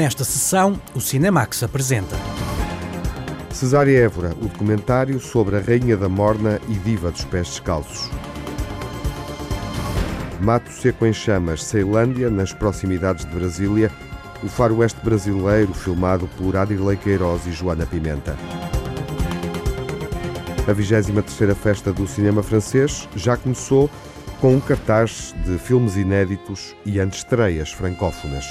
Nesta sessão, o Cinemax apresenta. Cesária Évora, o documentário sobre a Rainha da Morna e Diva dos Pés Descalços. Mato Seco em Chamas, Ceilândia, nas proximidades de Brasília, o faroeste brasileiro filmado por Adirley Queiroz e Joana Pimenta. A 23ª Festa do Cinema Francês já começou com um cartaz de filmes inéditos e antestreias francófonas.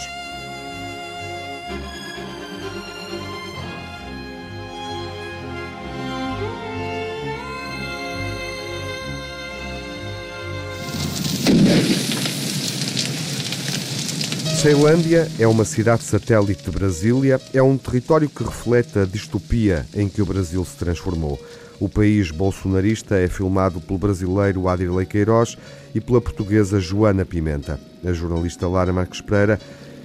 Ceilândia é uma cidade satélite de Brasília, é um território que reflete a distopia em que o Brasil se transformou. O país bolsonarista é filmado pelo brasileiro Adirley Queiroz e pela portuguesa Joana Pimenta. A jornalista Lara Marques Pereira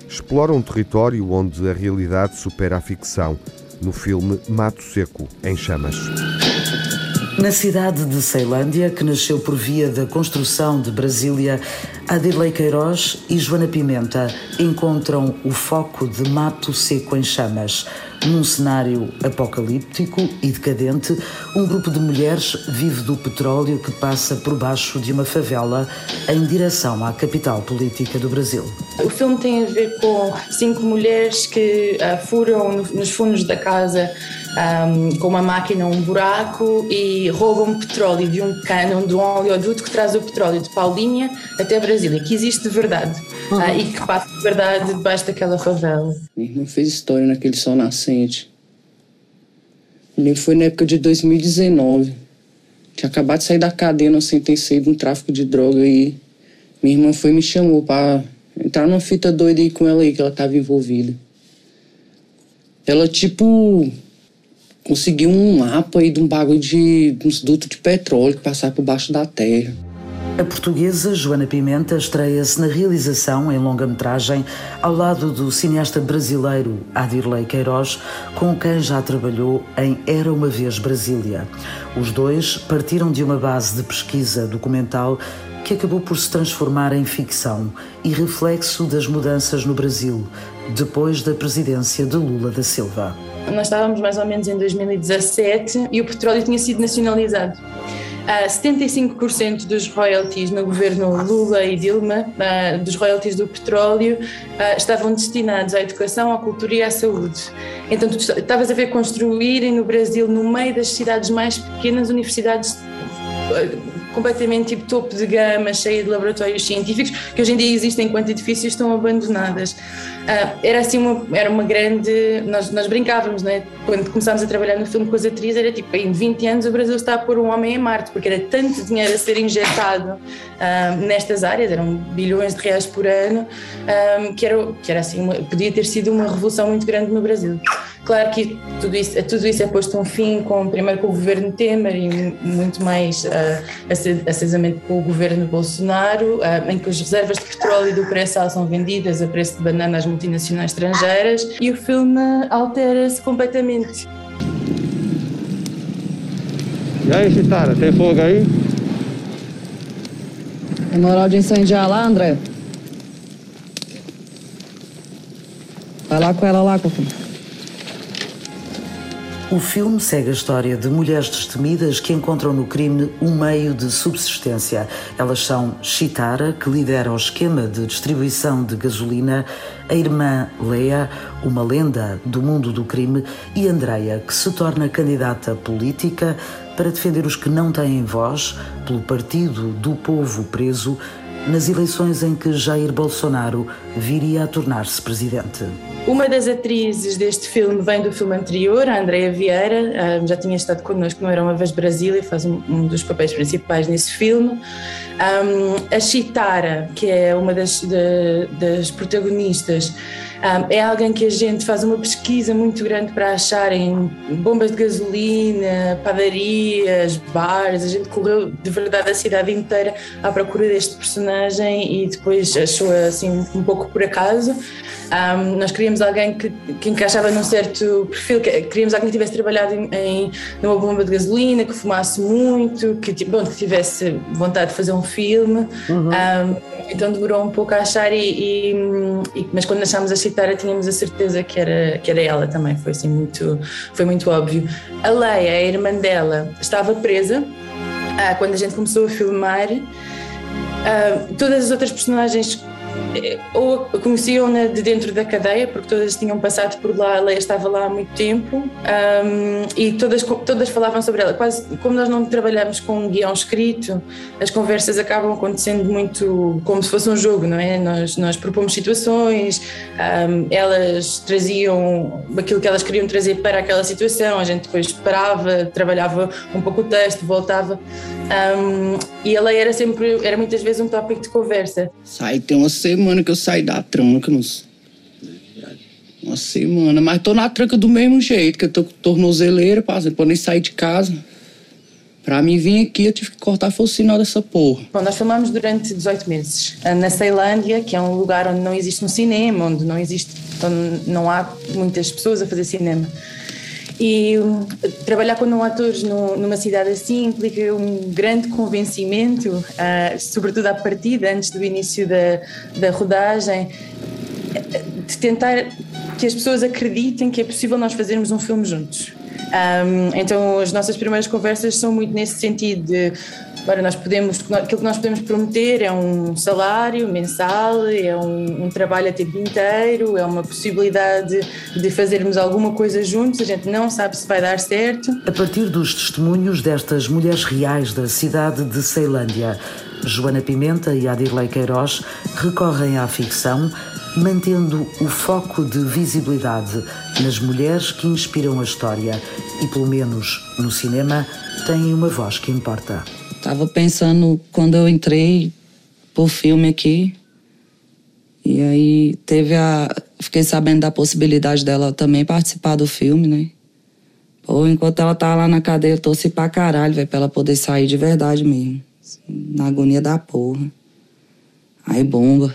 explora um território onde a realidade supera a ficção, no filme Mato Seco, em Chamas. Na cidade de Ceilândia, que nasceu por via da construção de Brasília, Adirley Queiroz e Joana Pimenta encontram o foco de mato seco em chamas. Num cenário apocalíptico e decadente, um grupo de mulheres vive do petróleo que passa por baixo de uma favela em direção à capital política do Brasil. O filme tem a ver com cinco mulheres que uh, furam nos fundos da casa um, com uma máquina um buraco e roubam petróleo de um cano, de um oleoduto que traz o petróleo de Paulinha até Brasília, que existe de verdade uhum. uh, e que passa de verdade debaixo daquela favela. Minha irmã fez história naquele sol nascente. Nem foi na época de 2019. Tinha acabado de sair da cadeia, não sentenciei de um tráfico de droga e minha irmã foi e me chamou para entrar numa fita doida aí com ela aí, que ela estava envolvida. Ela, tipo, conseguiu um mapa aí de um bagulho de, de uns dutos de petróleo que passava por baixo da terra. A portuguesa Joana Pimenta estreia-se na realização em longa-metragem ao lado do cineasta brasileiro Adirley Queiroz, com quem já trabalhou em Era uma Vez Brasília. Os dois partiram de uma base de pesquisa documental que acabou por se transformar em ficção e reflexo das mudanças no Brasil, depois da presidência de Lula da Silva. Nós estávamos mais ou menos em 2017 e o petróleo tinha sido nacionalizado. Uh, 75% dos royalties no governo Lula e Dilma, uh, dos royalties do petróleo, uh, estavam destinados à educação, à cultura e à saúde. Então, tu estavas a ver construírem no Brasil, no meio das cidades mais pequenas, universidades completamente tipo topo de gama, cheia de laboratórios científicos, que hoje em dia existem enquanto edifícios estão abandonadas. Uh, era assim uma, era uma grande. Nós, nós brincávamos, né? quando começámos a trabalhar no filme com as atrizes, era tipo, em 20 anos o Brasil está a pôr um homem em Marte, porque era tanto dinheiro a ser injetado uh, nestas áreas, eram bilhões de reais por ano, um, que, era, que era assim, uma, podia ter sido uma revolução muito grande no Brasil. Claro que tudo isso, tudo isso é posto um fim, com, primeiro com o governo Temer e muito mais uh, acesamente com o governo Bolsonaro, uh, em que as reservas de petróleo e do pré-sal são vendidas a preço de banana às multinacionais estrangeiras e o filme altera-se completamente. E aí, Chitara, tem fogo aí? É moral de incendiar lá, André? Vai lá com ela lá, Cocô. O filme segue a história de mulheres destemidas que encontram no crime um meio de subsistência. Elas são Chitara, que lidera o esquema de distribuição de gasolina, a irmã Lea, uma lenda do mundo do crime, e Andreia, que se torna candidata política para defender os que não têm voz pelo Partido do Povo Preso nas eleições em que Jair Bolsonaro viria a tornar-se presidente. Uma das atrizes deste filme vem do filme anterior, a Andrea Vieira, ah, já tinha estado connosco no Era Uma Vez Brasília, faz um dos papéis principais nesse filme. a Chitara, que é uma das, das protagonistas, é alguém que a gente faz uma pesquisa muito grande para acharem bombas de gasolina, padarias, bares. A gente correu de verdade a cidade inteira à procura deste personagem e depois achou assim um pouco por acaso. Um, nós queríamos alguém que, que encaixava num certo perfil, queríamos alguém que tivesse trabalhado em, em, numa bomba de gasolina, que fumasse muito, que, bom, que tivesse vontade de fazer um filme. Uhum. Um, então demorou um pouco a achar, e, e, e mas quando achámos a Chitara tínhamos a certeza que era, que era ela também, foi assim muito, foi muito óbvio. A Leia, a irmã dela, estava presa ah, quando a gente começou a filmar. Ah, todas as outras personagens ou conheciam-na de dentro da cadeia, porque todas tinham passado por lá, a Leia estava lá há muito tempo um, e todas, todas falavam sobre ela. Quase como nós não trabalhamos com um guião escrito, as conversas acabam acontecendo muito como se fosse um jogo, não é? Nós, nós propomos situações, um, elas traziam aquilo que elas queriam trazer para aquela situação, a gente depois parava, trabalhava um pouco o texto, voltava. Um, e ela era sempre, era muitas vezes um tópico de conversa. Sai, tem uma semana que eu saí da tranca, moço. Uma semana, mas tô na tranca do mesmo jeito, que eu tô com tornozeleira, parceiro, pra nem sair de casa. Pra mim vir aqui, eu tive que cortar foi o sinal dessa porra. Bom, nós filmamos durante 18 meses na Ceilândia, que é um lugar onde não existe um cinema, onde não existe, onde não há muitas pessoas a fazer cinema. E um, trabalhar com não atores no, numa cidade assim implica um grande convencimento, uh, sobretudo à partida, antes do início da, da rodagem, de tentar que as pessoas acreditem que é possível nós fazermos um filme juntos. Um, então, as nossas primeiras conversas são muito nesse sentido de Agora, nós podemos, aquilo que nós podemos prometer é um salário mensal, é um, um, trabalho a tempo inteiro, é uma possibilidade de fazermos alguma coisa juntos, a gente não sabe se vai dar certo. A partir dos testemunhos destas mulheres reais da cidade de Ceilândia, Joana Pimenta e Adirley Queiroz recorrem à ficção, mantendo o foco de visibilidade nas mulheres que inspiram a história e, pelo menos no cinema, têm uma voz que importa. Tava pensando quando eu entrei pro filme aqui. E aí teve a. Fiquei sabendo da possibilidade dela também participar do filme, né? Pô, enquanto ela tava lá na cadeia, eu torci pra caralho, velho, pra ela poder sair de verdade mesmo. Na agonia da porra. Aí bomba.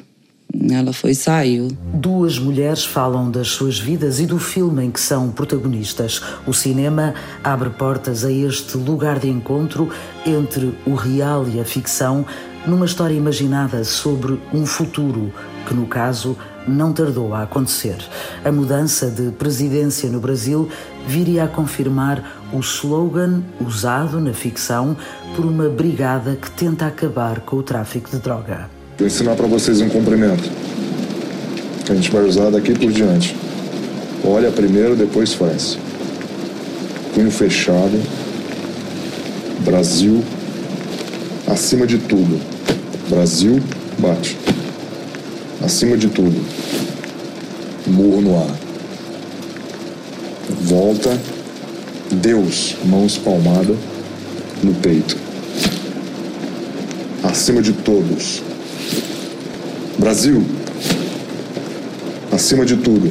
Ela foi e saiu. Duas mulheres falam das suas vidas e do filme em que são protagonistas. O cinema abre portas a este lugar de encontro entre o real e a ficção, numa história imaginada sobre um futuro que, no caso, não tardou a acontecer. A mudança de presidência no Brasil viria a confirmar o slogan usado na ficção por uma brigada que tenta acabar com o tráfico de droga. Vou ensinar para vocês um cumprimento que a gente vai usar daqui por diante. Olha primeiro, depois faz. Punho fechado. Brasil acima de tudo. Brasil bate. Acima de tudo. Murro no ar. Volta. Deus, mãos palmada no peito. Acima de todos. Brasil, acima de tudo.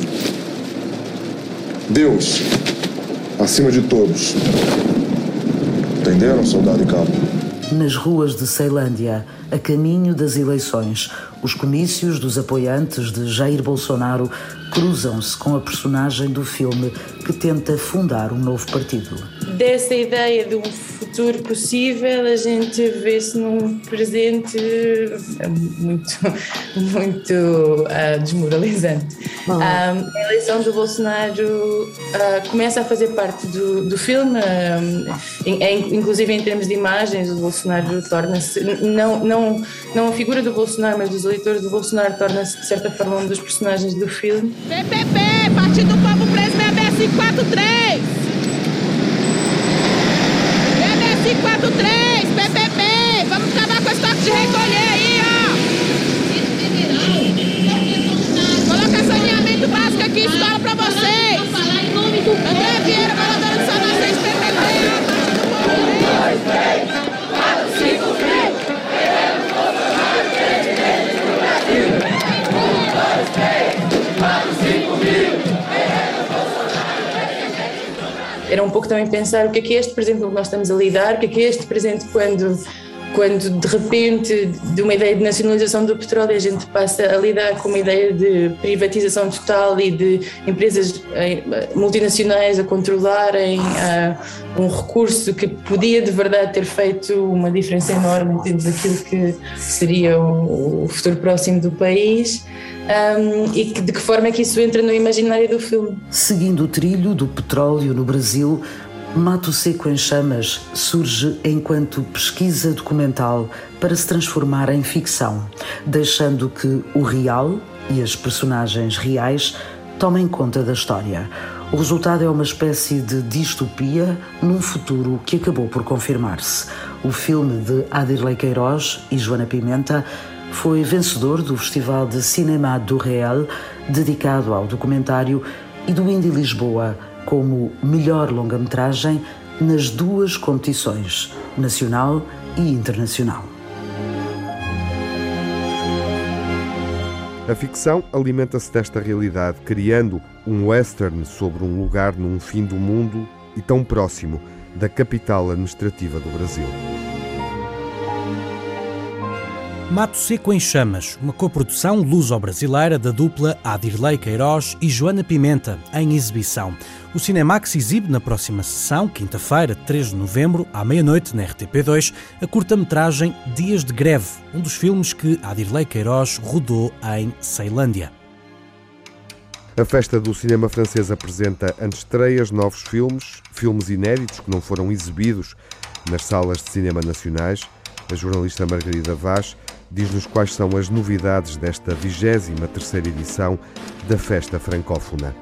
Deus, acima de todos. Entenderam, soldado e cabo? Nas ruas de Ceilândia, a caminho das eleições, os comícios dos apoiantes de Jair Bolsonaro cruzam-se com a personagem do filme que tenta fundar um novo partido. Dessa ideia de um futuro possível, a gente vê-se num presente muito, muito uh, desmoralizante. Um, a eleição do Bolsonaro uh, começa a fazer parte do, do filme, em, inclusive em termos de imagens, o Bolsonaro torna-se, não, não, não a figura do Bolsonaro, mas dos eleitores do Bolsonaro, torna-se de certa forma um dos personagens do filme. PPP, Partido do Povo Preso, MBS 43. MBS 43, PPP, vamos acabar com esse toque de recolher aí, ó. Coloca saneamento básico aqui, escola pra vocês. André Vieira, baladora de São Nascente, PPP, Partido do Povo Preso. Era um pouco também pensar o que é que é este presente com que nós estamos a lidar, o que é que é este presente quando quando de repente de uma ideia de nacionalização do petróleo a gente passa a lidar com uma ideia de privatização total e de empresas eh, multinacionais a controlarem uh, um recurso que podia de verdade ter feito uma diferença enorme em termos daquilo que seria o, o futuro próximo do país. Um, e que, de que forma é que isso entra no imaginário do filme? Seguindo o trilho do petróleo no Brasil, Mato Seco em Chamas surge enquanto pesquisa documental para se transformar em ficção, deixando que o real e as personagens reais tomem conta da história. O resultado é uma espécie de distopia num futuro que acabou por confirmar-se. O filme de Adirley Queiroz e Joana Pimenta foi vencedor do Festival de Cinema do Real, dedicado ao documentário, e do Indie Lisboa, como melhor longa-metragem nas duas competições, nacional e internacional. A ficção alimenta-se desta realidade, criando um western sobre um lugar num fim do mundo e tão próximo da capital administrativa do Brasil. Mato Seco em Chamas, uma coprodução luso-brasileira da dupla Adirley Queiroz e Joana Pimenta, em exibição. O Cinemax exibe na próxima sessão, quinta-feira, 3 de novembro, à meia-noite, na RTP2, a curta-metragem Dias de Greve, um dos filmes que Adirley Queiroz rodou em Ceilândia. A Festa do Cinema Francês apresenta antestreias, novos filmes, filmes inéditos que não foram exibidos nas salas de cinema nacionais. A jornalista Margarida Vaz diz-nos quais são as novidades desta 23ª edição da Festa Francófona.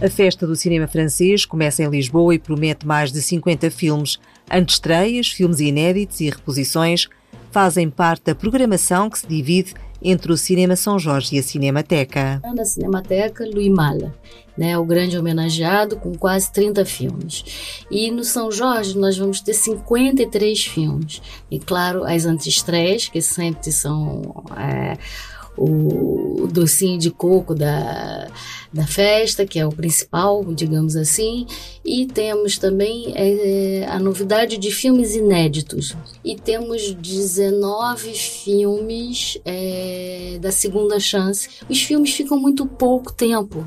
A festa do cinema francês começa em Lisboa e promete mais de 50 filmes. Antestreias, filmes inéditos e reposições fazem parte da programação que se divide entre o Cinema São Jorge e a Cinemateca. Na Cinemateca, Louis Mala, né, o grande homenageado com quase 30 filmes. E no São Jorge nós vamos ter 53 filmes. E claro, as antestreias, que sempre são é, o docinho de coco da, da festa, que é o principal, digamos assim, e temos também é, a novidade de filmes inéditos. E temos 19 filmes é, da segunda chance. Os filmes ficam muito pouco tempo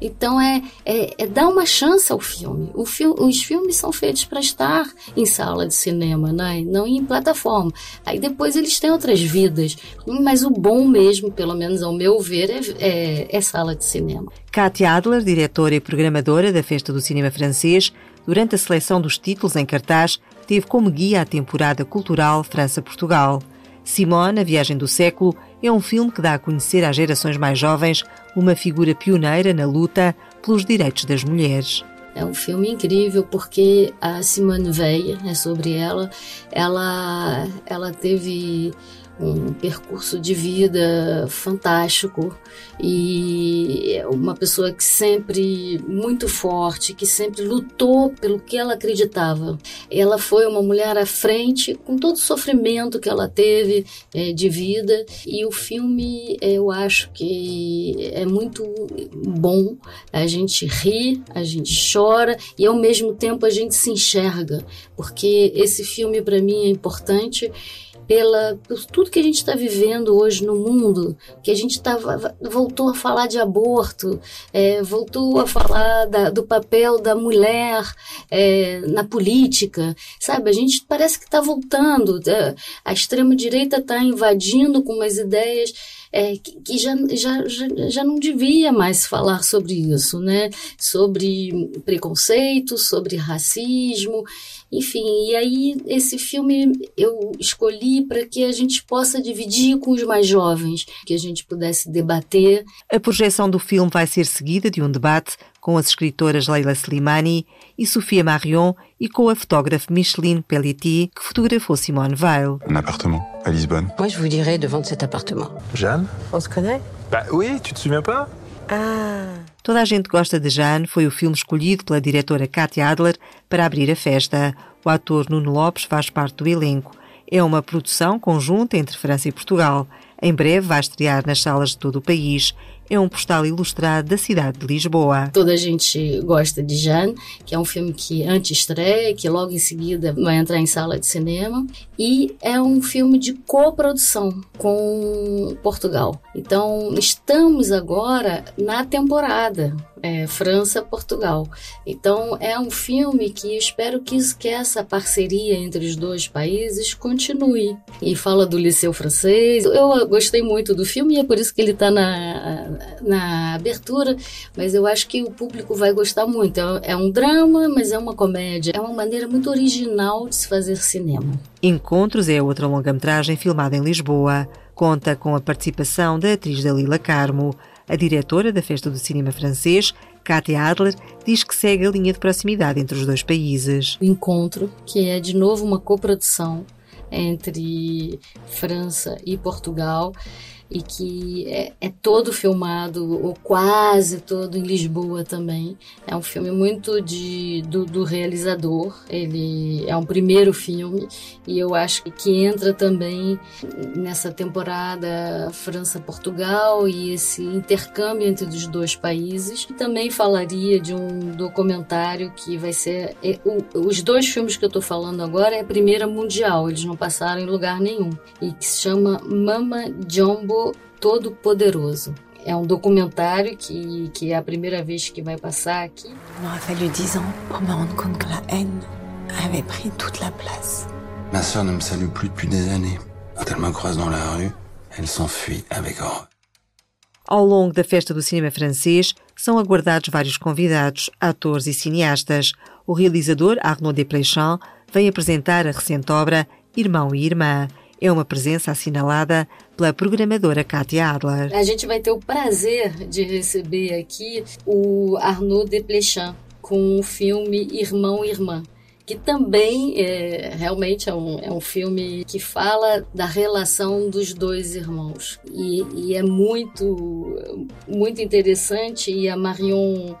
então é, é, é dar uma chance ao filme. Os filmes são feitos para estar em sala de cinema, né? não em plataforma. Aí depois eles têm outras vidas. Mas o bom mesmo, pelo menos ao meu ver, é, é, é sala de cinema. Katia Adler, diretora e programadora da Festa do Cinema Francês, durante a seleção dos títulos em cartaz, teve como guia a temporada cultural França-Portugal. Simone, a viagem do século, é um filme que dá a conhecer às gerações mais jovens uma figura pioneira na luta pelos direitos das mulheres. É um filme incrível porque a Simone Veil, é sobre ela, ela, ela teve um percurso de vida fantástico e uma pessoa que sempre muito forte, que sempre lutou pelo que ela acreditava. Ela foi uma mulher à frente com todo o sofrimento que ela teve é, de vida e o filme eu acho que é muito bom. A gente ri, a gente chora e ao mesmo tempo a gente se enxerga, porque esse filme para mim é importante pela por tudo que a gente está vivendo hoje no mundo, que a gente tá, voltou a falar de aborto, é, voltou a falar da, do papel da mulher é, na política, sabe? A gente parece que está voltando, é, a extrema direita está invadindo com umas ideias é, que, já, já, já, já não devia mais falar sobre isso, né? Sobre preconceito, sobre racismo, enfim. E aí esse filme eu escolhi para que a gente possa dividir com os mais jovens, que a gente pudesse debater. A projeção do filme vai ser seguida de um debate com as escritoras Leila Slimani e Sofia Marion e com a fotógrafa Micheline Pelletier, que fotografou Simone Weil. Un appartement à Lisbonne. Moi, je vous dirais de vendre cet appartement. Jeanne On se connaît Bah oui, tu te souviens pas Ah. Toda a gente gosta de Jeanne foi o filme escolhido pela diretora Katia Adler para abrir a festa. O ator Nuno Lopes faz parte do elenco. É uma produção conjunta entre França e Portugal. Em breve vai estrear nas salas de todo o país. É um postal ilustrado da cidade de Lisboa. Toda a gente gosta de Jeanne, que é um filme que antes estreia, que logo em seguida vai entrar em sala de cinema, e é um filme de coprodução com Portugal. Então, estamos agora na temporada é, França-Portugal. Então, é um filme que espero que, que essa parceria entre os dois países continue. E fala do Liceu Francês. Eu gostei muito do filme e é por isso que ele está na, na abertura, mas eu acho que o público vai gostar muito. É, é um drama, mas é uma comédia. É uma maneira muito original de se fazer cinema. Encontros é outra longa-metragem filmada em Lisboa. Conta com a participação da atriz Dalila Carmo. A diretora da Festa do Cinema Francês, Katia Adler, diz que segue a linha de proximidade entre os dois países. O encontro, que é de novo uma coprodução entre França e Portugal, e que é, é, todo filmado, ou quase todo, em Lisboa também. É um filme muito de, do, do, realizador, ele é um primeiro filme e eu acho que entra também nessa temporada França-Portugal e esse intercâmbio entre os dois países. E também falaria de um documentário que vai ser. É, o, os dois filmes que eu estou falando agora é a primeira mundial, eles não passaram em lugar nenhum, e que se chama Mama Jumbo Todo-Poderoso. É um documentário que, que é a primeira vez que vai passar aqui. Il a fallu dix ans pour me rendre compte que la haine avait pris toute la place. Ma sœur ne me salue plus depuis des années. Quand elle me croise dans la rue, elle s'enfuit avec horreur. Ao longo da festa do cinema francês, são aguardados vários convidados, atores e cineastas. O realizador Arnaud Desplechin vem apresentar a recente obra Irmão e Irmã é uma presença assinalada pela programadora Katia Adler. A gente vai ter o prazer de receber aqui o Arnaud Desplechin com o filme Irmão e Irmã que também é, realmente é um, é um filme que fala da relação dos dois irmãos. E, e é muito, muito interessante e a Marion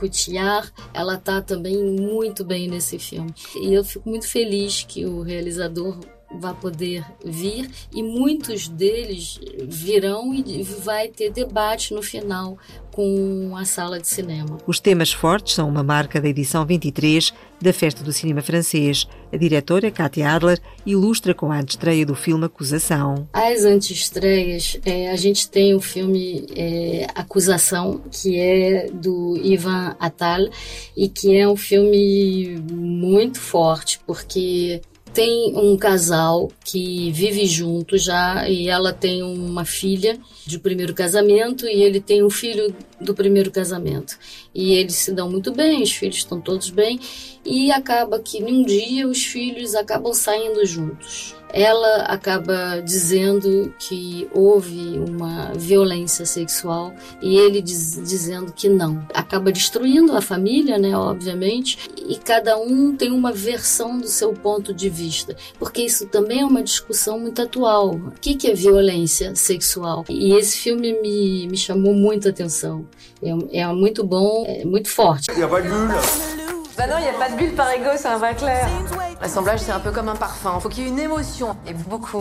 Cotillard, ela tá também muito bem nesse filme. E eu fico muito feliz que o realizador vai poder vir e muitos deles virão e vai ter debate no final com a sala de cinema. Os temas fortes são uma marca da edição 23 da Festa do Cinema Francês. A diretora Katia Adler ilustra com a antestreia do filme Acusação. As antestreias, é, a gente tem o filme é, Acusação, que é do Ivan Attal e que é um filme muito forte, porque tem um casal que vive junto já e ela tem uma filha de primeiro casamento e ele tem um filho do primeiro casamento. E eles se dão muito bem, os filhos estão todos bem e acaba que num dia os filhos acabam saindo juntos ela acaba dizendo que houve uma violência sexual e ele diz, dizendo que não. Acaba destruindo a família, né, obviamente, e cada um tem uma versão do seu ponto de vista, porque isso também é uma discussão muito atual. O que, que é violência sexual? E esse filme me, me chamou muito a atenção. É, é muito bom, é muito forte. Bah non, il n'y a pas de bulle par ego, c'est un vrai clair. L'assemblage, c'est un peu comme un parfum. Faut qu'il y ait une émotion, et beaucoup.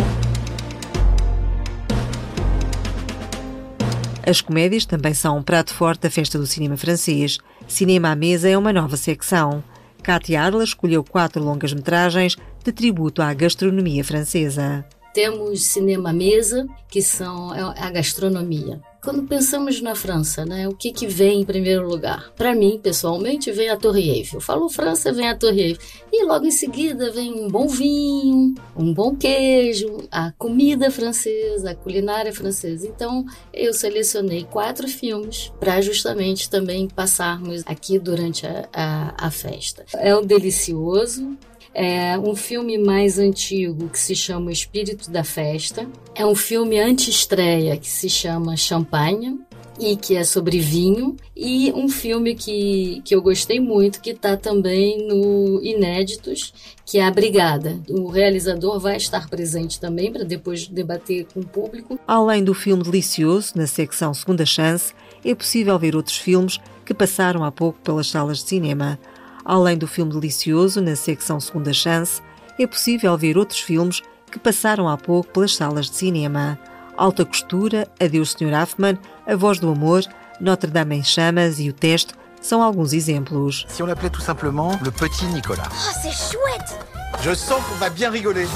As comédias também são um prato forte da festa do cinema francês. Cinema à mesa é uma nova secção. Katia Adler escolheu quatro longas-metragens de tributo à gastronomia francesa. Temos cinema à mesa, que são é a gastronomia. Quando pensamos na França, né, o que, que vem em primeiro lugar? Para mim, pessoalmente, vem a Torre Eiffel. Falo França, vem a Torre Eiffel. E logo em seguida vem um bom vinho, um bom queijo, a comida francesa, a culinária francesa. Então, eu selecionei quatro filmes para justamente também passarmos aqui durante a, a, a festa. É o Delicioso, é um filme mais antigo que se chama Espírito da Festa. É um filme anti-estreia que se chama Champagne e que é sobre vinho, e um filme que, que eu gostei muito, que está também no Inéditos, que é A Brigada. O realizador vai estar presente também para depois debater com o público. Além do filme delicioso, na secção Segunda Chance, é possível ver outros filmes que passaram há pouco pelas salas de cinema. Além do filme delicioso, na secção Segunda Chance, é possível ver outros filmes que passaram há pouco pelas salas de cinema. Alta Costura, Adeus Sr. Afman, A Voz do Amor, Notre Dame em Chamas e O Teste são alguns exemplos. Si on l'appelait tout simplement le petit Nicolas. Oh, c'est chouette Je sens qu'on va bien rigoler.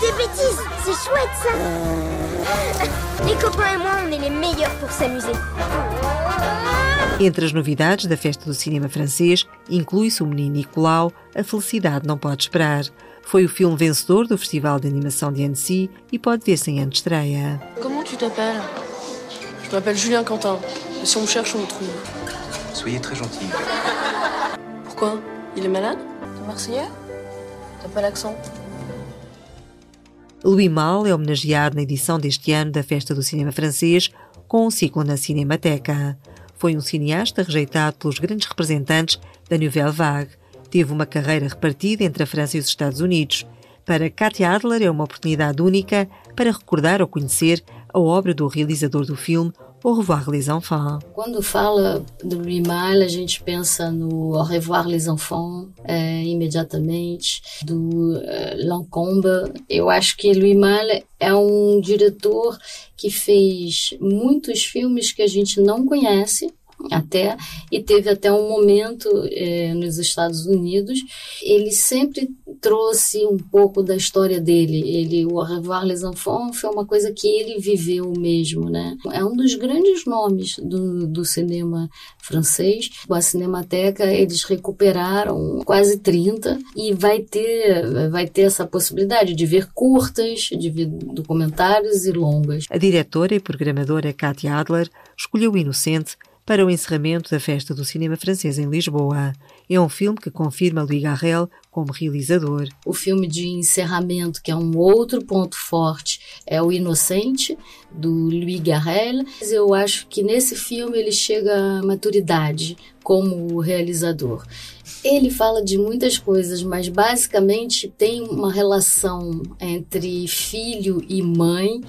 Des bêtises C'est chouette ça Les copains et moi, on est les meilleurs pour s'amuser. Entre as novidades da festa do cinema francês, inclui-se o menino Nicolau, A Felicidade Não Pode Esperar. Foi o filme vencedor do Festival de Animação de Annecy e pode ver-se em antestreia. Comment tu t'appelles Je m'appelle Julien Quentin. Et si on me cherche, on me trouve. Soyez très gentil. Pourquoi Il est malade T'es marseillais T'as pas l'accent Louis Malle é homenageado na edição deste ano da Festa do Cinema Francês com um ciclo na Cinemateca. Foi um cineasta rejeitado pelos grandes representantes da Nouvelle Vague. Teve uma carreira repartida entre a França e os Estados Unidos. Para Katia Adler é uma oportunidade única para recordar ou conhecer a obra do realizador do filme Au revoir les enfants. Quando fala do Malle, a gente pensa no Au revoir les enfants é, imediatamente, do é, Lancombe. Eu acho que Malle é um diretor que fez muitos filmes que a gente não conhece, até e teve até um momento eh, nos Estados Unidos. Ele sempre trouxe um pouco da história dele. Ele o Revoir les Enfants foi uma coisa que ele viveu mesmo né? É um dos grandes nomes do, do cinema francês. A Cinemateca eles recuperaram quase 30 e vai ter vai ter essa possibilidade de ver curtas de ver documentários e longas. A diretora e programadora Katia Adler escolheu Inocente para o encerramento da Festa do Cinema Francês em Lisboa. É um filme que confirma Louis Garrel como realizador. O filme de encerramento, que é um outro ponto forte, é O Inocente, do Louis Garrel. Eu acho que nesse filme ele chega à maturidade como realizador. Ele fala de muitas coisas, mas basicamente tem uma relação entre filho e mãe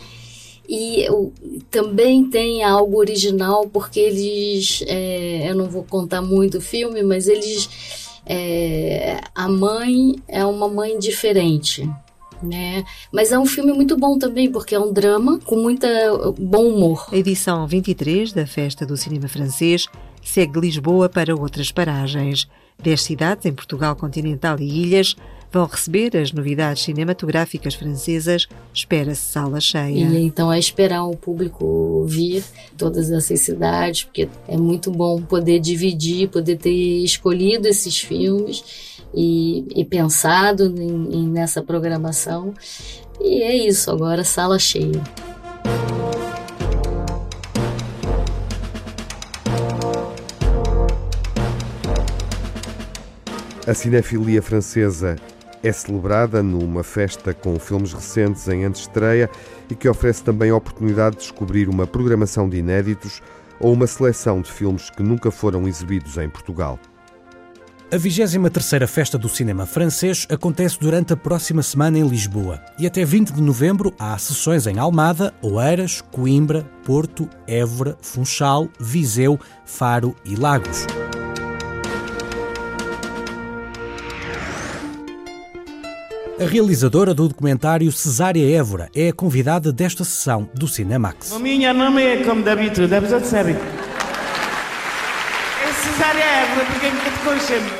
e eu, também tem algo original porque eles é, eu não vou contar muito o filme mas eles é, a mãe é uma mãe diferente né? Mas é um filme muito bom também, porque é um drama com muita bom humor. A edição 23 da Festa do Cinema Francês segue Lisboa para outras paragens. Dez cidades em Portugal continental e ilhas vão receber as novidades cinematográficas francesas. Espera-se sala cheia. E então é esperar o público vir todas essas cidades, porque é muito bom poder dividir, poder ter escolhido esses filmes e, e pensado em, em, nessa programação. E é isso, agora sala cheia. A cinefilia francesa é celebrada numa festa com filmes recentes em antestreia e que oferece também a oportunidade de descobrir uma programação de inéditos ou uma seleção de filmes que nunca foram exibidos em Portugal. A 23ª Festa do Cinema Francês acontece durante a próxima semana em Lisboa e até 20 de novembro há sessões em Almada, Oeiras, Coimbra, Porto, Évora, Funchal, Viseu, Faro e Lagos. A realizadora do documentário Cesária Évora é a convidada desta sessão do Cinemax. O meu nome é como de habitude, a pessoa sabe. É Cesária Évora, porque é que te conhecemos.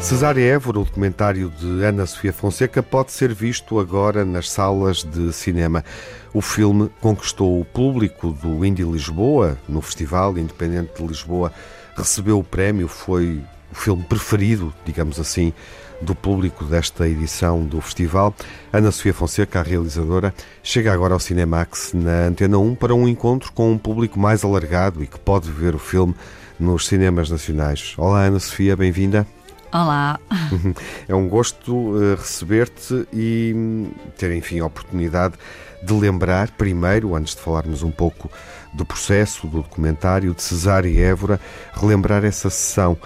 Cesária Évora, o documentário de Ana Sofia Fonseca, pode ser visto agora nas salas de cinema. O filme conquistou o público do Indie Lisboa, no Festival Independente de Lisboa, recebeu o prémio, foi o filme preferido, digamos assim, do público desta edição do festival. Ana Sofia Fonseca, a realizadora, chega agora ao Cinemax na Antena 1 para um encontro com um público mais alargado e que pode ver o filme nos cinemas nacionais. Olá, Ana Sofia, bem-vinda. Olá. É um gosto receber-te e ter, enfim, a oportunidade de lembrar, primeiro, antes de falarmos um pouco do processo, do documentário de Cesária e Évora, relembrar essa sessão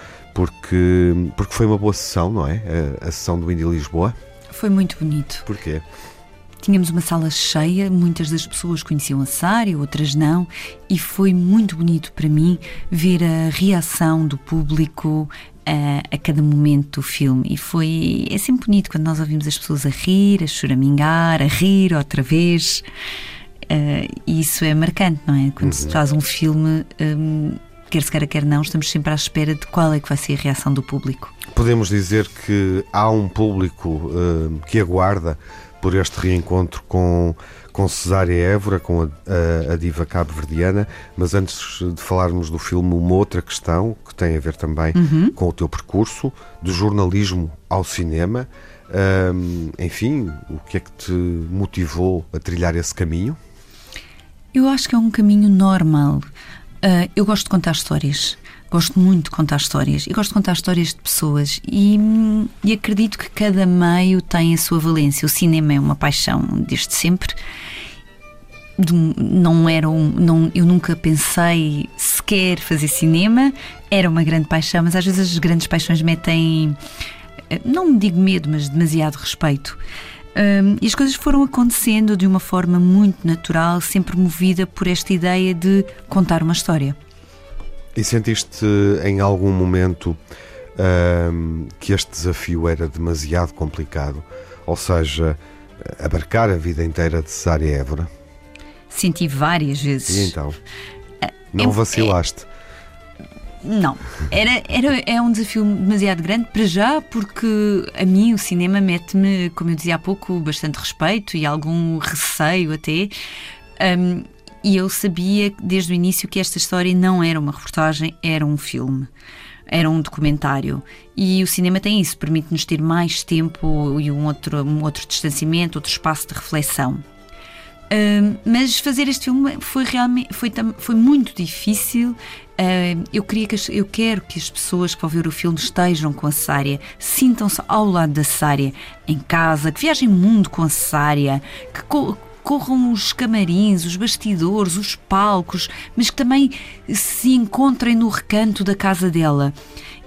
porque, porque foi uma boa sessão, não é? A, a sessão do Indie Lisboa. Foi muito bonito. Porquê? Tínhamos uma sala cheia, muitas das pessoas conheciam a Sária, outras não, e foi muito bonito para mim ver a reação do público a, a, cada momento do filme. E foi. É sempre bonito quando nós ouvimos as pessoas a rir, a choramingar, a rir outra vez. Uh, e isso é marcante, não é? Quando uhum. se faz um filme. Um, quer se queira, quer não, estamos sempre à espera de qual é que vai ser a reação do público. Podemos dizer que há um público uh, que aguarda por este reencontro com, com Cesária Évora, com a, a, a diva cabo-verdiana, mas antes de falarmos do filme, uma outra questão que tem a ver também uhum. com o teu percurso, do jornalismo ao cinema. Um, enfim, o que é que te motivou a trilhar esse caminho? Eu acho que é um caminho normal. Uh, eu gosto de contar histórias. Gosto muito de contar histórias e gosto de contar histórias de pessoas e, e, acredito que cada meio tem a sua valência. O cinema é uma paixão desde sempre. Não era um, não, eu nunca pensei sequer fazer cinema. Era uma grande paixão, mas às vezes as grandes paixões metem, eh, não me digo medo, mas demasiado respeito. Um, e as coisas foram acontecendo de uma forma muito natural, sempre movida por esta ideia de contar uma história. E sentiste em algum momento um, que este desafio era demasiado complicado? Ou seja, abarcar a vida inteira de Cesária Évora? Senti várias vezes. E então? Não vacilaste? Não, era, era, é um desafio demasiado grande para já, porque a mim o cinema mete-me, como eu dizia há pouco, bastante respeito e algum receio até. Um, e eu sabia desde o início que esta história não era uma reportagem, era um filme. Era um documentário. E o cinema tem isso, permite-nos ter mais tempo e um outro, um outro distanciamento, outro espaço de reflexão. Mas fazer este filme foi realmente foi, foi muito difícil. Uh, eu queria que as, eu quero que as pessoas que vão ver o filme estejam com a Sária, sintam-se ao lado da Sária, em casa, que viajem mundo com a Sária, que co corram os camarins, os bastidores, os palcos, mas que também se encontrem no recanto da casa dela.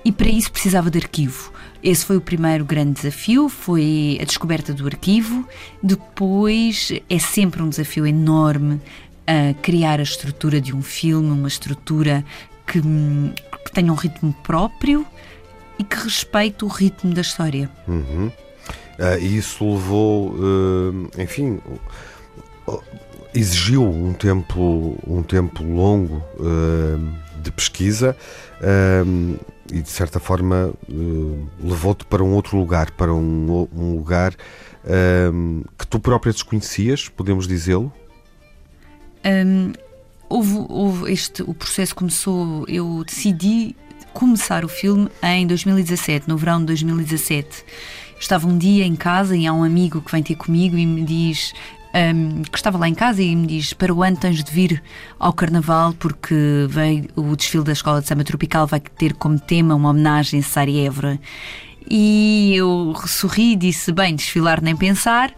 E para isso precisava de arquivo. Esse foi o primeiro grande desafio, foi a descoberta do arquivo. Depois é sempre um desafio enorme a criar a estrutura de um filme, uma estrutura que, que tenha um ritmo próprio e que respeite o ritmo da história. Uhum. Uh, e isso levou, uh, enfim, exigiu um tempo, um tempo longo uh, de pesquisa e de certa forma uh, levou-te para um outro lugar, para um, um lugar uh, que tu própria desconhecias, podemos dizê-lo? Um, houve, houve, este, o processo começou, eu decidi começar o filme em 2017, no verão de 2017. Estava um dia em casa e há um amigo que vem ter comigo e me diz um, que estava lá em casa e me diz: Para o ano tens de vir ao Carnaval, porque veio o desfile da Escola de Samba Tropical vai ter como tema uma homenagem a Sari Évora. E eu sorri e disse: Bem, desfilar nem pensar.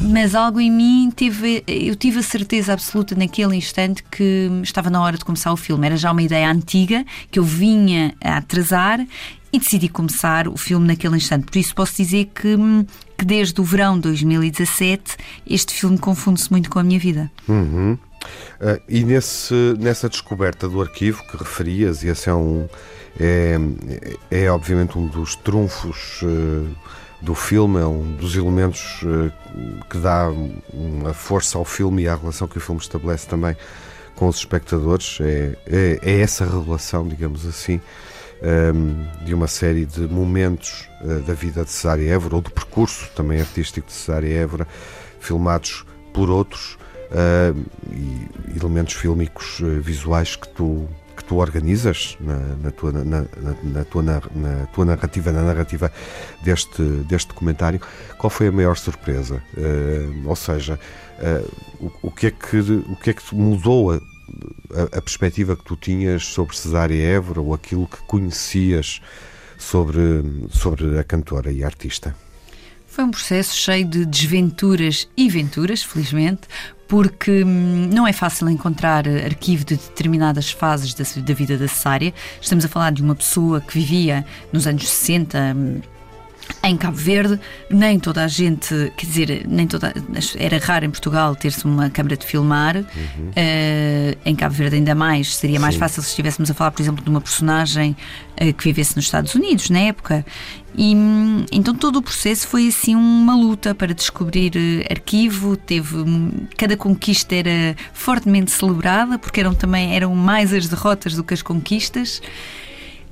Mas algo em mim teve, eu tive a certeza absoluta naquele instante que estava na hora de começar o filme. Era já uma ideia antiga que eu vinha a atrasar e decidi começar o filme naquele instante. Por isso posso dizer que, que desde o verão de 2017 este filme confunde-se muito com a minha vida. Uhum. Uh, e nesse, nessa descoberta do arquivo que referias, e esse é um. É, é, obviamente um dos trunfos uh, do filme, é um dos elementos uh, que dá uma força ao filme e à relação que o filme estabelece também com os espectadores. É, é, é essa relação, digamos assim, ehm, de uma série de momentos uh, da vida de Cesária Évora, ou do percurso também artístico de Cesária Évora, filmados por outros uh, e elementos fílmicos uh, visuais que tu que tu organizas na, na, tua, na, na, tua, na, tua narrativa, na narrativa deste, deste documentário, qual foi a maior surpresa? Uh, ou seja, uh, o, o, que é que, o que é que mudou a, a, a perspectiva que tu tinhas sobre Cesária Évora ou aquilo que conhecias sobre, sobre a cantora e a artista? Foi um processo cheio de desventuras e venturas, felizmente, porque hum, não é fácil encontrar arquivo de determinadas fases da, da vida da Cesária. Estamos a falar de uma pessoa que vivia nos anos 60, Em Cabo Verde, nem toda a gente, quer dizer, nem toda, era raro em Portugal ter-se uma câmara de filmar. Uhum. Uh, em Cabo Verde, ainda mais, seria mais Sim. fácil se estivéssemos a falar, por exemplo, de uma personagem uh, que vivesse nos Estados Unidos, na época. E então todo o processo foi assim uma luta para descobrir uh, arquivo. Teve cada conquista era fortemente celebrada, porque eram também eram mais as derrotas do que as conquistas.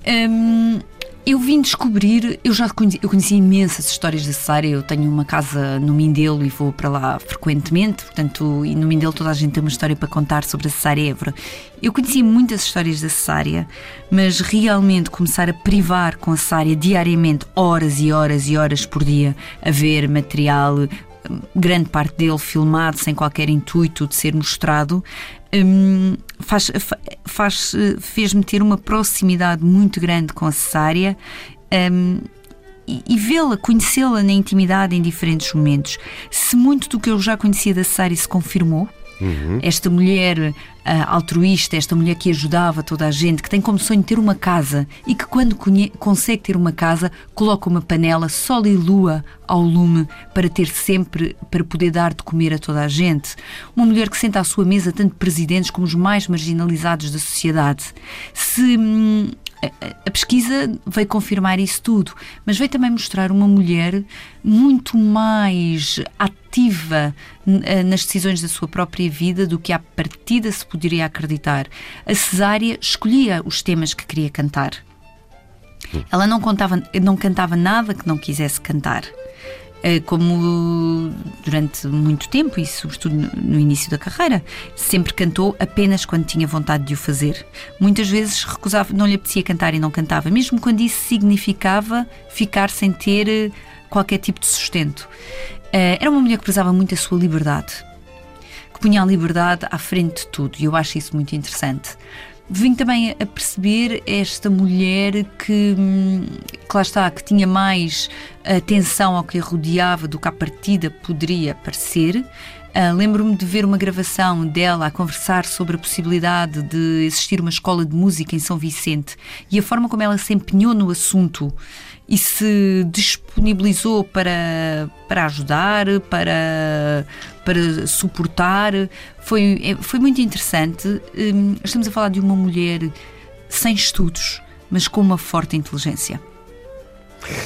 Um, eu vim descobrir, eu já conheci, eu conheci imensas histórias da Cesária. Eu tenho uma casa no Mindelo e vou para lá frequentemente, portanto, e no Mindelo toda a gente tem uma história para contar sobre a Cesária Évora. Eu conheci muitas histórias da Cesária, mas realmente começar a privar com a Cesária diariamente, horas e horas e horas por dia, a ver material, grande parte dele filmado sem qualquer intuito de ser mostrado, um, faz, faz, fez-me ter uma proximidade muito grande com a cesárea um, e, e vê-la, conhecê-la na intimidade em diferentes momentos. Se muito do que eu já conhecia da cesárea se confirmou, Uhum. Esta mulher uh, altruísta, esta mulher que ajudava toda a gente, que tem como sonho ter uma casa e que, quando consegue ter uma casa, coloca uma panela sol e lua ao lume para ter sempre, para poder dar de comer a toda a gente. Uma mulher que senta à sua mesa tanto presidentes como os mais marginalizados da sociedade. Se. Hum, a pesquisa veio confirmar isso tudo, mas veio também mostrar uma mulher muito mais ativa eh, nas decisões da sua própria vida do que à partida se poderia acreditar. A cesárea escolhia os temas que queria cantar. Ela não, contava, não cantava nada que não quisesse cantar. Eh, como durante muito tempo, e sobretudo no início da carreira, sempre cantou apenas quando tinha vontade de o fazer. Muitas vezes recusava, não lhe apetecia cantar e não cantava, mesmo quando isso significava ficar sem ter eh, qualquer tipo de sustento. Eh, era uma mulher que prezava muito a sua liberdade, que punha a liberdade à frente de tudo, e eu acho isso muito interessante vim também a perceber esta mulher que, hum, que lá está, que tinha mais atenção ao que a rodeava do que à partida poderia parecer. Uh, Lembro-me de ver uma gravação dela a conversar sobre a possibilidade de existir uma escola de música em São Vicente e a forma como ela se empenhou no assunto e se disponibilizou para, para ajudar, para, para suportar. Foi, foi muito interessante. Hum, estamos a falar de uma mulher sem estudos, mas com uma forte inteligência.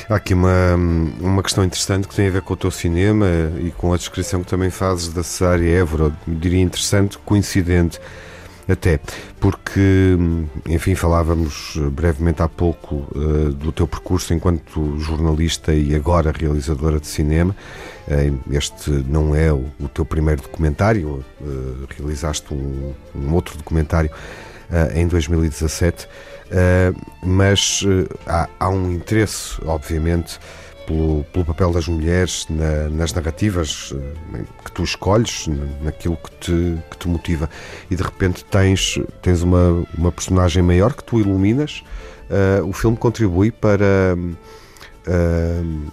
Há aqui uma, uma questão interessante que tem a ver com o teu cinema e com a descrição que também fazes da Cesária Évora. Diria interessante, coincidente até, porque, enfim, falávamos brevemente há pouco uh, do teu percurso enquanto jornalista e agora realizadora de cinema. Uh, este não é o, o teu primeiro documentário, uh, realizaste um, um, outro documentário em 2017, mas há, há um interesse, obviamente, pelo, pelo papel das mulheres na, nas narrativas eh, que tu escolhes, naquilo que te, que te motiva. E de repente tens, tens uma, uma personagem maior que tu iluminas. Uh, o filme contribui para uh,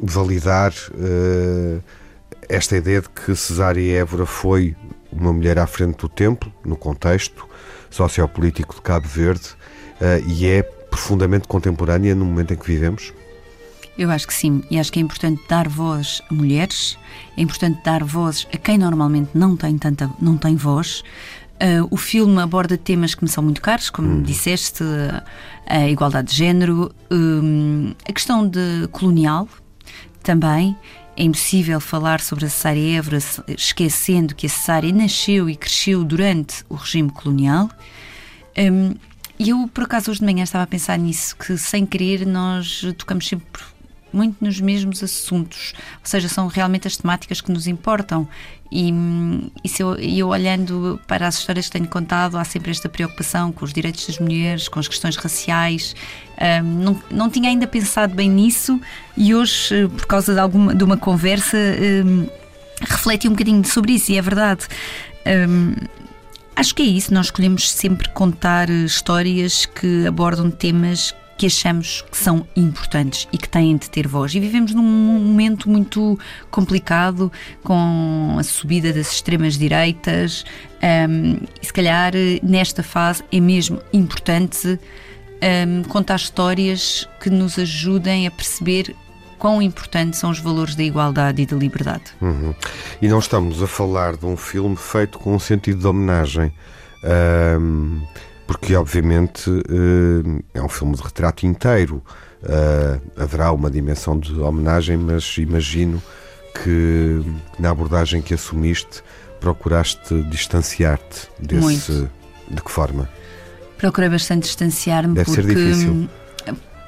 validar uh, esta ideia de que Cesária Évora foi uma mulher à frente do tempo, no contexto sociopolítico de Cabo Verde, e é profundamente contemporânea no momento em que vivemos? Eu acho que sim, e acho que é importante dar voz a mulheres, é importante dar voz a quem normalmente não tem tanta, não tem voz. Uh, o filme aborda temas que me são muito caros, como hum. disseste, a igualdade de género, um, a questão de colonial também. É impossível falar sobre a Cesária Évora esquecendo que a Cesária nasceu e cresceu durante o regime colonial. Um, e eu, por acaso, hoje de manhã estava a pensar nisso, que sem querer nós tocamos sempre muito nos mesmos assuntos, ou seja, são realmente as temáticas que nos importam. E, e se eu, eu olhando para as histórias que tenho contado, há sempre esta preocupação com os direitos das mulheres, com as questões raciais. Um, não, não tinha ainda pensado bem nisso e hoje, por causa de, alguma, de uma conversa, um, refleti um bocadinho sobre isso e é verdade. Um, acho que é isso, nós escolhemos sempre contar histórias que abordam temas que achamos que são importantes e que têm de ter voz. E vivemos num momento muito complicado com a subida das extremas direitas, um, e se calhar nesta fase é mesmo importante um, contar histórias que nos ajudem a perceber quão importantes são os valores da igualdade e da liberdade. Uhum. E não estamos a falar de um filme feito com um sentido de homenagem. Um, porque obviamente é um filme de retrato inteiro. Uh, haverá uma dimensão de homenagem, mas imagino que na abordagem que assumiste procuraste distanciar-te desse. Muito. De que forma? Procurei bastante distanciar-me Deve porque ser difícil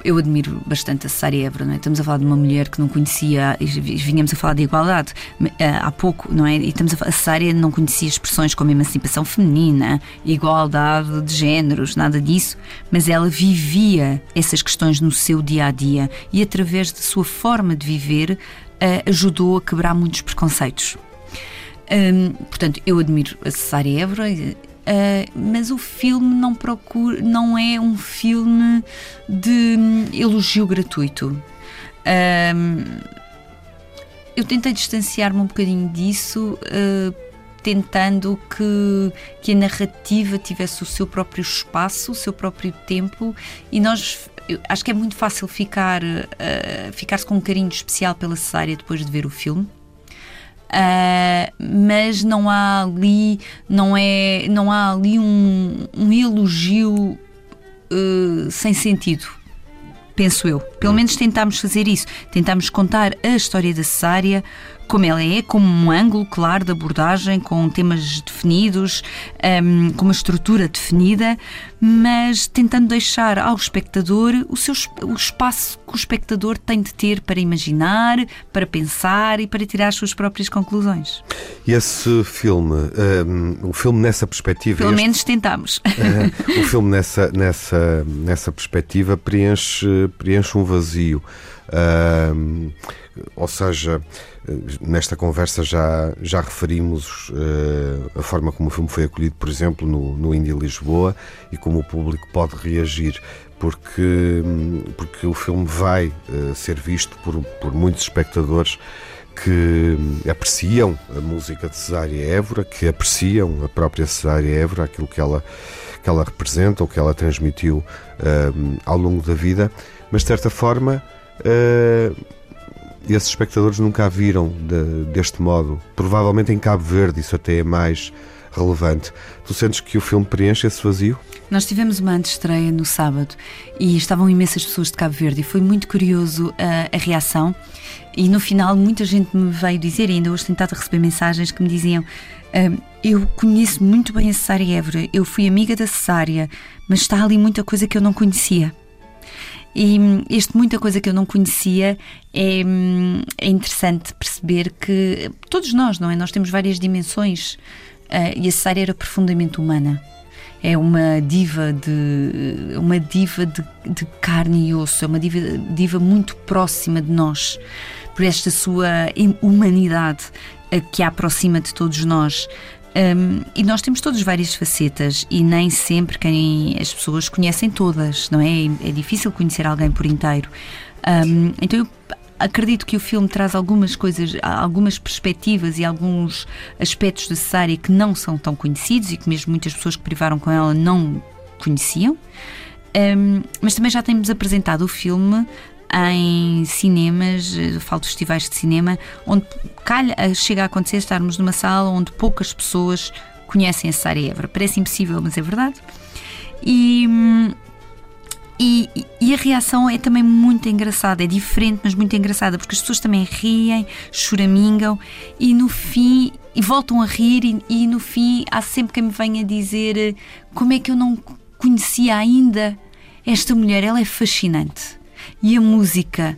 eu admiro bastante a Sara Évora, não é? Estamos a falar de uma mulher que não conhecia, vinhamos a falar de igualdade eh, há pouco, não é? E estamos a, a Sara não conhecia expressões como emancipação feminina, igualdade de géneros, nada disso, mas ela vivia essas questões no seu dia a dia e através da sua forma de viver eh, ajudou a quebrar muitos preconceitos. Hum, portanto, eu admiro a Sara Évora Uh, mas o filme não procura, não é um filme de um, elogio gratuito. Uh, eu tentei distanciar-me um bocadinho disso, uh, tentando que, que a narrativa tivesse o seu próprio espaço, o seu próprio tempo, e nós acho que é muito fácil ficar ficar-se com um carinho especial pela Cesária depois de ver o filme. Uh, mas não há ali não é não há ali um, um elogio uh, sem sentido penso eu. Pelo menos tentámos fazer isso. Tentámos contar a história da Cesária como ela é, como um ângulo claro de abordagem, com temas definidos, um, com uma estrutura definida, mas tentando deixar ao espectador o, seu, o espaço que o espectador tem de ter para imaginar, para pensar e para tirar as suas próprias conclusões. E esse filme, um, o filme nessa perspectiva. Pelo este, menos tentamos. Uh, o filme nessa, nessa, nessa perspectiva preenche, preenche um vazio. Uh, ou seja, nesta conversa já, já referimos uh, a forma como o filme foi acolhido, por exemplo, no, no Indie Lisboa e como o público pode reagir, porque, porque o filme vai uh, ser visto por, por muitos espectadores que apreciam a música de Cesária Évora, que apreciam a própria Cesária Évora, aquilo que ela, que ela representa ou que ela transmitiu uh, ao longo da vida, mas de certa forma. Uh, esses espectadores nunca a viram de, deste modo. Provavelmente em Cabo Verde isso até é mais relevante. Tu sentes que o filme preenche esse vazio? Nós tivemos uma antestreia no sábado e estavam imensas pessoas de Cabo Verde e foi muito curioso a, a reação. E no final, muita gente me veio dizer, ainda hoje tentado receber mensagens que me diziam: um, Eu conheço muito bem a Cesária Évora, eu fui amiga da Cesária, mas está ali muita coisa que eu não conhecia. E hum, este muita coisa que eu não conhecia é, hum, é interessante perceber que todos nós, não é? Nós temos várias dimensões uh, e a Cesária era profundamente humana. É uma diva de uma diva de, de carne e osso, é uma diva, diva muito próxima de nós por esta sua humanidade uh, que a aproxima de todos nós. Um, e nós temos todas várias facetas e nem sempre quem as pessoas conhecem todas, não é? É difícil conhecer alguém por inteiro. Um, então eu acredito que o filme traz algumas coisas, algumas perspectivas e alguns aspectos da Cesária que não são tão conhecidos e que mesmo muitas pessoas que privaram com ela não conheciam. Um, mas também já temos apresentado o filme em cinemas, eh, falo de festivais de cinema, onde calha, eh, chega a acontecer estarmos numa sala onde poucas pessoas conhecem a Cesária Évora. Parece impossível, mas é verdade. E, e, e, a reação é também muito engraçada, é diferente, mas muito engraçada, porque as pessoas também riem, choramingam e no fim e voltam a rir e, e no fim há sempre quem me venha dizer eh, como é que eu não conhecia ainda esta mulher, ela é fascinante e a música.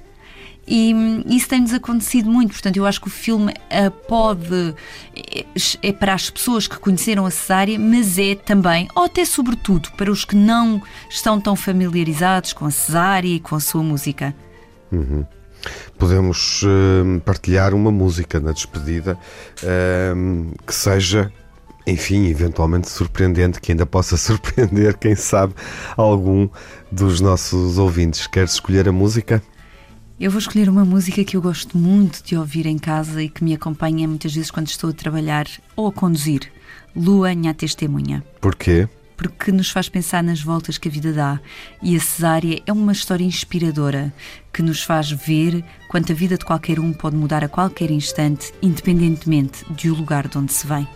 E isso tem-nos acontecido muito, portanto, eu acho que o filme uh, pode. É, é para as pessoas que conheceram a cesárea, mas é também, ou até sobretudo, para os que não estão tão familiarizados com a cesárea e com a sua música. Uhum. Podemos uh, partilhar uma música na despedida uh, que seja enfim, eventualmente surpreendente, que ainda possa surpreender, quem sabe, algum dos nossos ouvintes. Queres escolher a música? Eu vou escolher uma música que eu gosto muito de ouvir em casa e que me acompanha muitas vezes quando estou a trabalhar ou a conduzir. Lua, minha testemunha. Porquê? porque nos faz pensar nas voltas que a vida dá. E a cesárea é uma história inspiradora que nos faz ver quanto a vida de qualquer um pode mudar a qualquer instante, independentemente do lugar de onde se vem.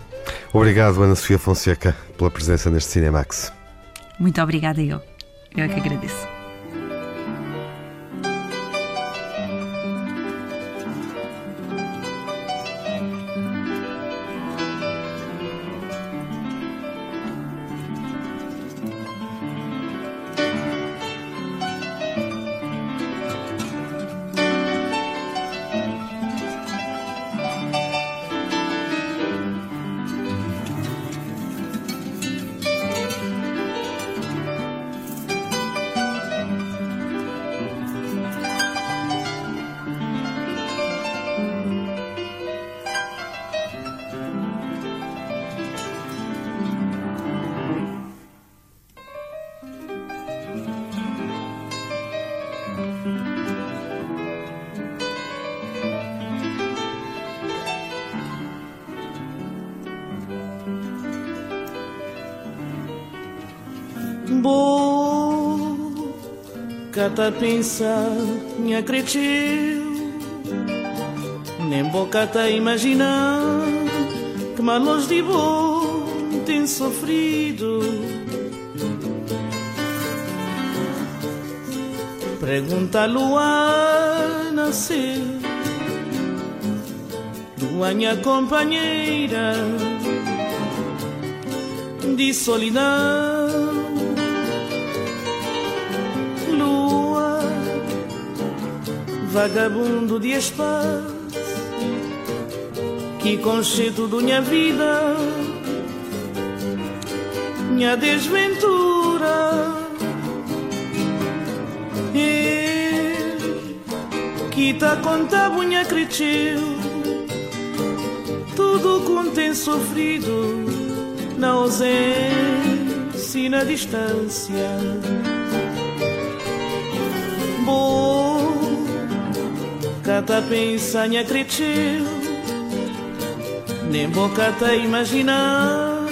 Obrigado, Ana Sofia Fonseca, pela presença neste Cinemax. Muito obrigada, eu. Eu é que agradeço. Pensar, me acreditou. Nem boca tá imaginar Que malos de bom tem sofrido. Pergunta a lua nascer Lua minha companheira De solidão vagabundo de espaço que conceito da minha vida minha desventura. E que tá conta minha cresceu tudo quanto tem sofrido na ausência e na distância. Boa boca pensa em acreditar Nem boca tá imaginar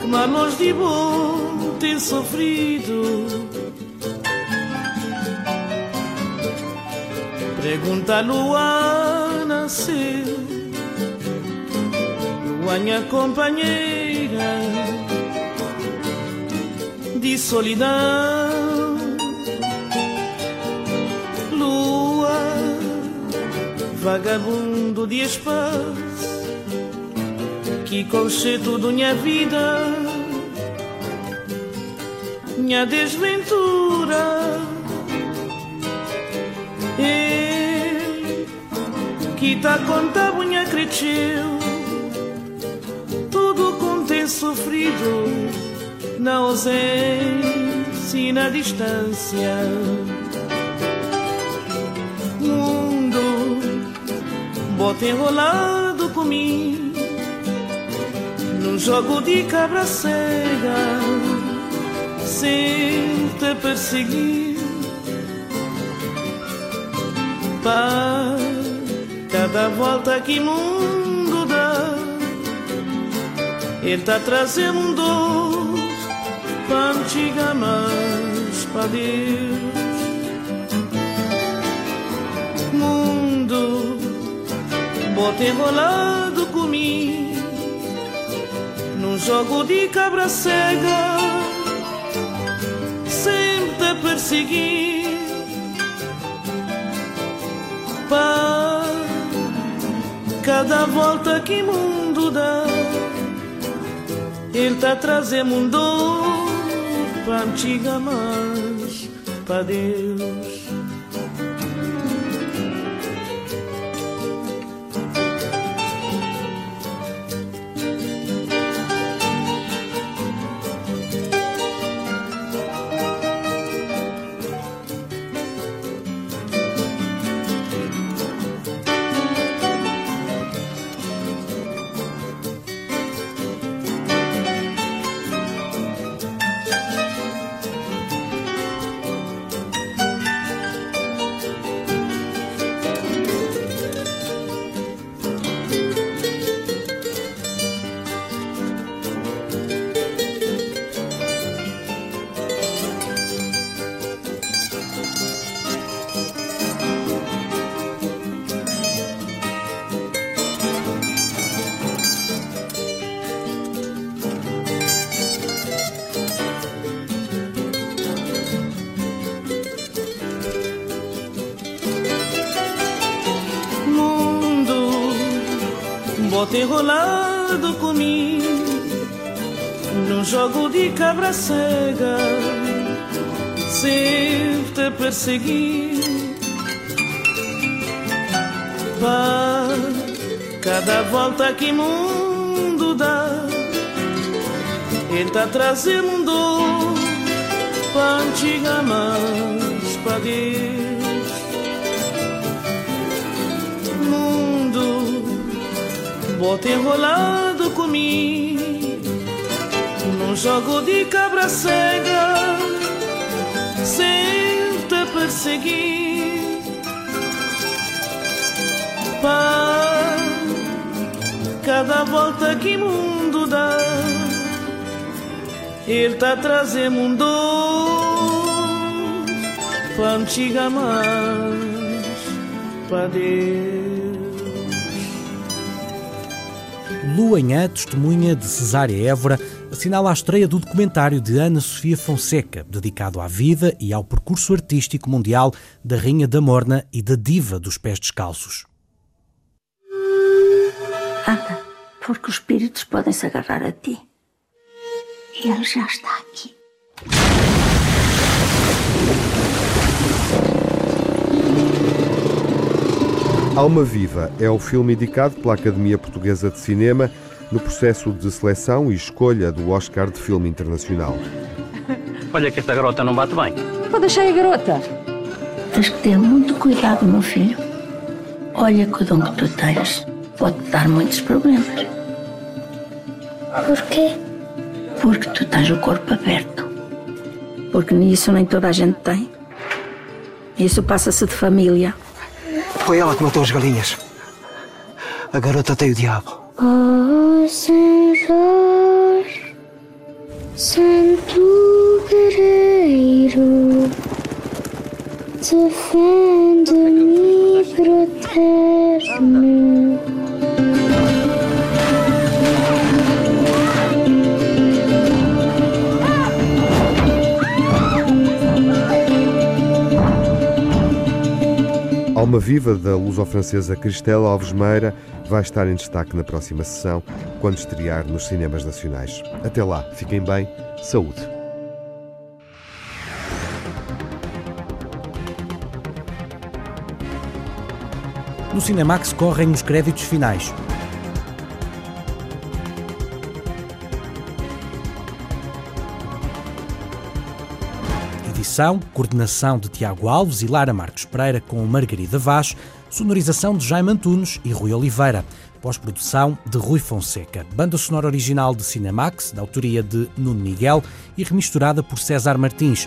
Que malos de bom tem sofrido. Pergunta a lua nasceu Lua minha companheira De solidão vagabundo de espaço que conceito da minha vida minha desventura. E que tá conta minha cresceu tudo com sofrido na ausência e na distância bota enrolado comigo num jogo de cabra cega sem te perseguir. Para cada volta que mundo dá ele tá trazendo dor para antiga mais para Deus bote enrolado comigo num jogo de cabra cega, sempre a perseguir. Para cada volta que mundo dá, ele tá trazendo um dor para antiga mais para Deus. Enrolado comigo num jogo de cabra cega, sempre te perseguir. Pá, cada volta que mundo dá, ele tá trazendo dor para antiga mais para Deus. Bota enrolado comigo num jogo de cabra cega, sem te perseguir. Pá, cada volta que mundo dá, ele tá trazendo mundo para antiga mais para Deus. Luanhã, testemunha de Cesária Évora, assinala a estreia do documentário de Ana Sofia Fonseca, dedicado à vida e ao percurso artístico mundial da Rainha da Morna e da Diva dos Pés Descalços. Anda, porque os espíritos podem se agarrar a ti. Ele já está aqui. Alma Viva é o filme indicado pela Academia Portuguesa de Cinema no processo de seleção e escolha do Oscar de Filme Internacional. Olha que esta garota não bate bem. Pode deixar a garota. Tens que ter muito cuidado, meu filho. Olha que o dom que tu tens pode-te dar muitos problemas. Porquê? Porque tu tens o corpo aberto. Porque nisso nem toda a gente tem. Isso passa-se de família. Foi ela que matou as galinhas. A garota tem o diabo. Ó Senhor, Santo Guerreiro, defende-me e protege-me. Alma Viva da luso-francesa Cristela Alves Meira vai estar em destaque na próxima sessão, quando estrear nos cinemas nacionais. Até lá, fiquem bem, saúde. No Cinemax correm os créditos finais. Coordenação de Tiago Alves e Lara Marques Pereira com Margarida Vaz, sonorização de Jaime Antunes e Rui Oliveira, pós-produção de Rui Fonseca, banda sonora original de Cinemax, da autoria de Nuno Miguel e remisturada por César Martins.